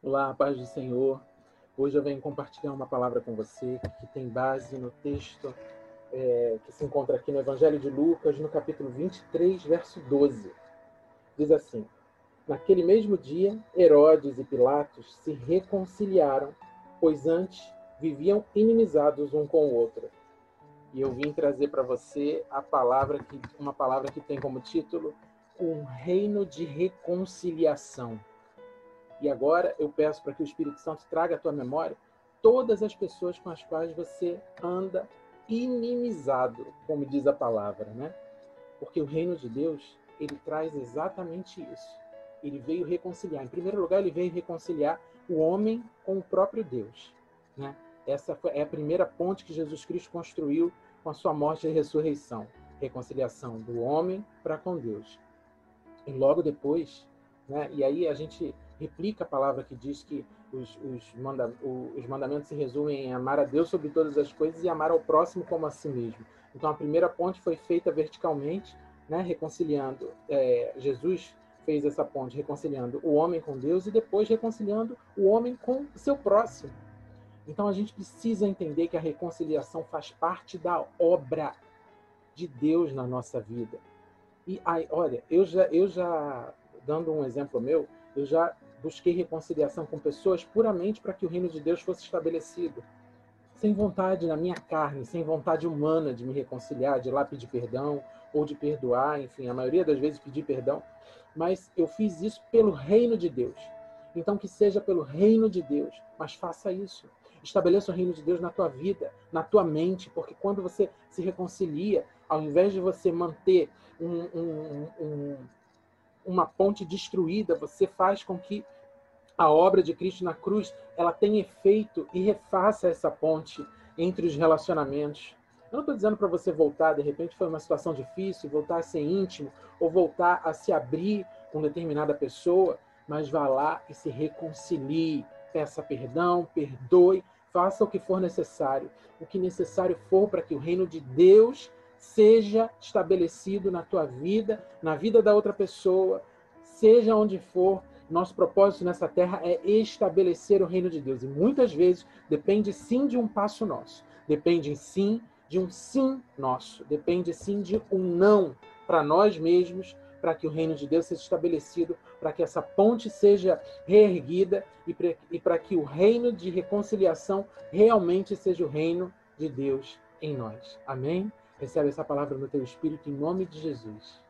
Olá, paz do Senhor. Hoje eu venho compartilhar uma palavra com você que tem base no texto é, que se encontra aqui no Evangelho de Lucas, no capítulo 23, verso 12. Diz assim: Naquele mesmo dia, Herodes e Pilatos se reconciliaram, pois antes viviam inimizados um com o outro. E eu vim trazer para você a palavra que uma palavra que tem como título um reino de reconciliação. E agora eu peço para que o Espírito Santo traga à tua memória todas as pessoas com as quais você anda inimizado, como diz a palavra, né? Porque o reino de Deus, ele traz exatamente isso. Ele veio reconciliar. Em primeiro lugar, ele veio reconciliar o homem com o próprio Deus, né? Essa é a primeira ponte que Jesus Cristo construiu com a sua morte e ressurreição. Reconciliação do homem para com Deus. E logo depois, né? E aí a gente replica a palavra que diz que os, os, manda, os mandamentos se resumem em amar a Deus sobre todas as coisas e amar ao próximo como a si mesmo. Então a primeira ponte foi feita verticalmente, né, reconciliando. É, Jesus fez essa ponte reconciliando o homem com Deus e depois reconciliando o homem com o seu próximo. Então a gente precisa entender que a reconciliação faz parte da obra de Deus na nossa vida. E aí, olha, eu já, eu já dando um exemplo meu, eu já busquei reconciliação com pessoas puramente para que o reino de Deus fosse estabelecido. Sem vontade na minha carne, sem vontade humana de me reconciliar, de ir lá pedir perdão ou de perdoar, enfim, a maioria das vezes pedir perdão, mas eu fiz isso pelo reino de Deus. Então que seja pelo reino de Deus, mas faça isso. Estabeleça o reino de Deus na tua vida, na tua mente, porque quando você se reconcilia, ao invés de você manter um, um, uma ponte destruída, você faz com que a obra de Cristo na cruz ela tenha efeito e refaça essa ponte entre os relacionamentos. Eu não estou dizendo para você voltar, de repente foi uma situação difícil, voltar a ser íntimo ou voltar a se abrir com determinada pessoa, mas vá lá e se reconcilie, peça perdão, perdoe, faça o que for necessário, o que necessário for para que o reino de Deus seja estabelecido na tua vida, na vida da outra pessoa, seja onde for. Nosso propósito nessa terra é estabelecer o reino de Deus. E muitas vezes depende sim de um passo nosso. Depende sim de um sim nosso. Depende sim de um não para nós mesmos, para que o reino de Deus seja estabelecido, para que essa ponte seja reerguida e para que o reino de reconciliação realmente seja o reino de Deus em nós. Amém? Recebe essa palavra no teu espírito em nome de Jesus.